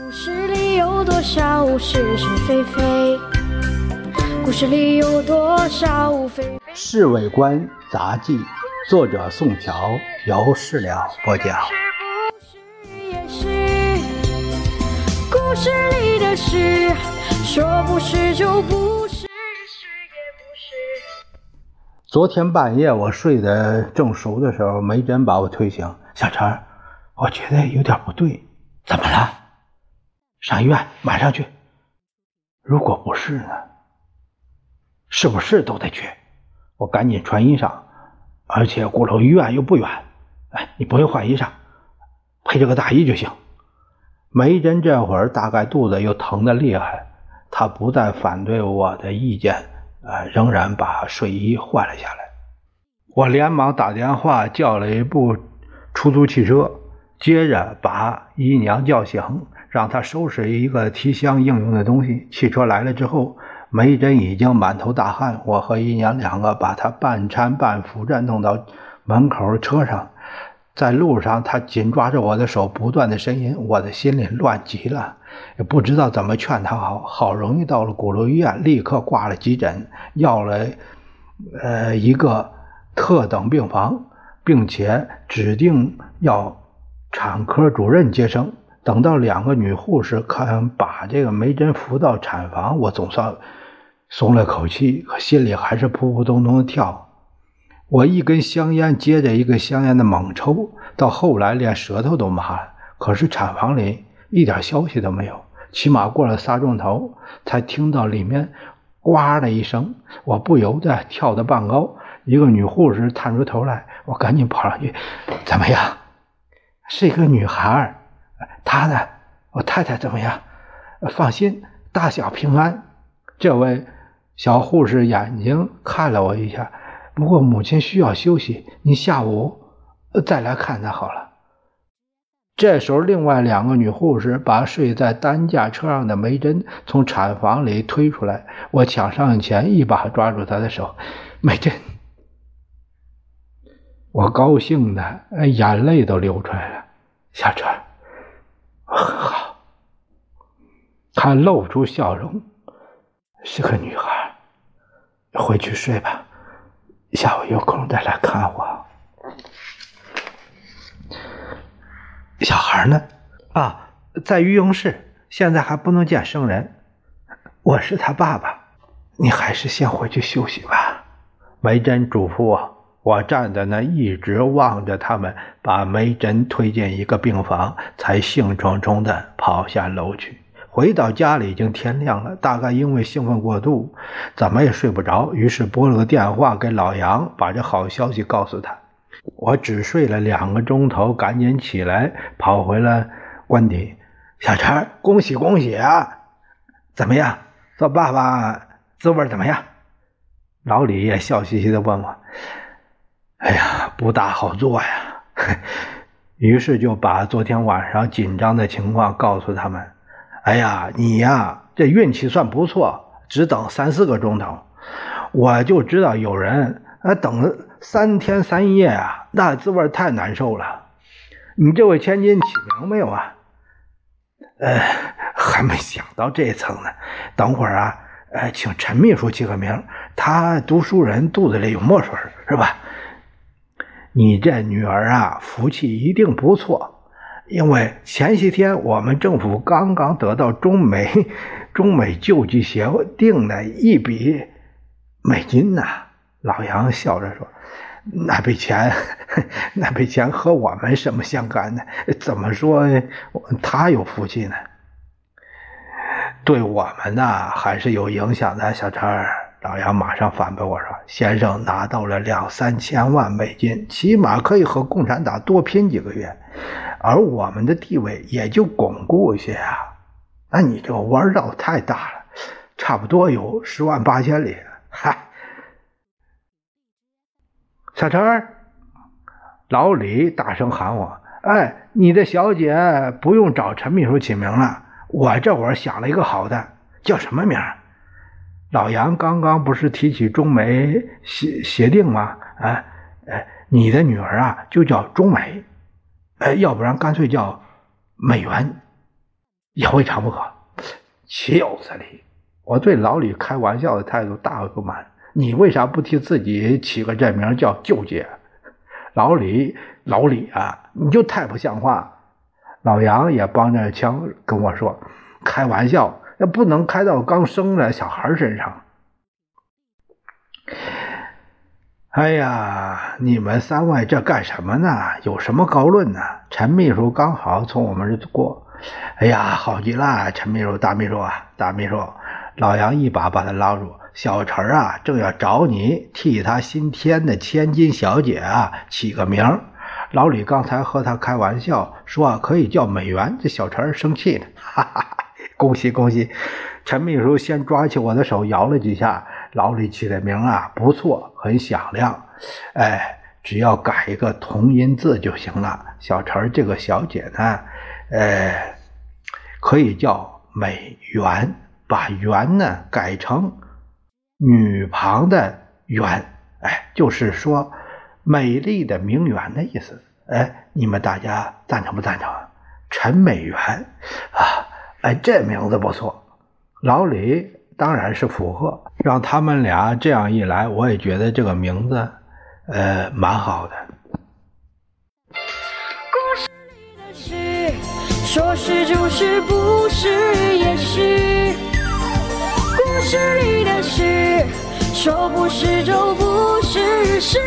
故事里有多少是是非非？故事里有多少非非？《侍卫官杂记》，作者宋乔，由事了播讲。是是也？故事里的事，说不是就不是，是也不是。昨天半夜我睡得正熟的时候，梅珍把我推醒。小陈，我觉得有点不对，怎么了？上医院，马上去。如果不是呢？是不是都得去？我赶紧穿衣裳，而且鼓楼医院又不远。哎，你不用换衣裳，配这个大衣就行。梅珍这会儿大概肚子又疼得厉害，她不再反对我的意见，呃，仍然把睡衣换了下来。我连忙打电话叫了一部出租汽车，接着把姨娘叫醒。让她收拾一个提箱应用的东西。汽车来了之后，梅珍已经满头大汗。我和姨娘两个把她半搀半扶着弄到门口车上，在路上，她紧抓着我的手，不断的呻吟，我的心里乱极了，也不知道怎么劝她好。好容易到了鼓楼医院，立刻挂了急诊，要了呃一个特等病房，并且指定要产科主任接生。等到两个女护士看把这个梅珍扶到产房，我总算松了口气，可心里还是扑扑通通的跳。我一根香烟接着一个香烟的猛抽，到后来连舌头都麻了。可是产房里一点消息都没有，起码过了仨钟头，才听到里面“呱”的一声，我不由得跳得半高。一个女护士探出头来，我赶紧跑上去：“怎么样？是一个女孩。”她呢？我太太怎么样？放心，大小平安。这位小护士眼睛看了我一下，不过母亲需要休息，你下午再来看她好了。这时候，另外两个女护士把睡在担架车上的梅珍从产房里推出来，我抢上前，一把抓住她的手。梅珍，我高兴的眼泪都流出来了。小川。很好，她露出笑容，是个女孩。回去睡吧，下午有空再来看我。小孩呢？啊，在育婴室，现在还不能见生人。我是他爸爸，你还是先回去休息吧。梅珍嘱咐我。我站在那，一直望着他们把梅珍推进一个病房，才兴冲冲地跑下楼去。回到家里已经天亮了，大概因为兴奋过度，怎么也睡不着，于是拨了个电话给老杨，把这好消息告诉他。我只睡了两个钟头，赶紧起来跑回了官邸。小陈，恭喜恭喜啊！怎么样，做爸爸滋味怎么样？老李也笑嘻嘻地问我。哎呀，不大好做呀！于是就把昨天晚上紧张的情况告诉他们。哎呀，你呀，这运气算不错，只等三四个钟头。我就知道有人啊等三天三夜啊，那滋味太难受了。你这位千金起名没有啊？呃，还没想到这层呢。等会儿啊，呃，请陈秘书起个名，他读书人肚子里有墨水，是吧？你这女儿啊，福气一定不错，因为前些天我们政府刚刚得到中美中美救济协定的一笔美金呐。老杨笑着说：“那笔钱，那笔钱和我们什么相干呢？怎么说他有福气呢？对我们呢，还是有影响的，小陈儿。”老杨马上反驳我说：“先生拿到了两三千万美金，起码可以和共产党多拼几个月，而我们的地位也就巩固一些啊。那你这弯绕太大了，差不多有十万八千里。嗨，小陈，老李大声喊我：‘哎，你的小姐不用找陈秘书起名了，我这会儿想了一个好的，叫什么名？’”老杨刚刚不是提起中美协协定吗？哎哎，你的女儿啊就叫中美，哎，要不然干脆叫美元。也未尝不可。岂有此理，我对老李开玩笑的态度大为不满。你为啥不替自己起个这名叫舅姐？老李，老李啊，你就太不像话。老杨也帮着腔跟我说：“开玩笑，那不能开到刚生的小孩身上。”哎呀，你们三位这干什么呢？有什么高论呢？陈秘书刚好从我们这过。哎呀，好极了，陈秘书、大秘书啊，大秘书。老杨一把把他拉住。小陈啊，正要找你替他新添的千金小姐啊起个名。老李刚才和他开玩笑说啊可以叫美元，这小陈生气了，哈哈，恭喜恭喜！陈秘书先抓起我的手摇了几下。老李起的名啊不错，很响亮。哎，只要改一个同音字就行了。小陈这个小姐呢，呃，可以叫美元，把元呢改成女旁的元，哎，就是说美丽的名媛的意思。哎，你们大家赞成不赞成？陈美元啊，哎，这名字不错。老李。当然是符合，让他们俩这样一来，我也觉得这个名字，呃，蛮好的。故事里的事，说是就是，不是也是。故事里的事，说不是就不是，是。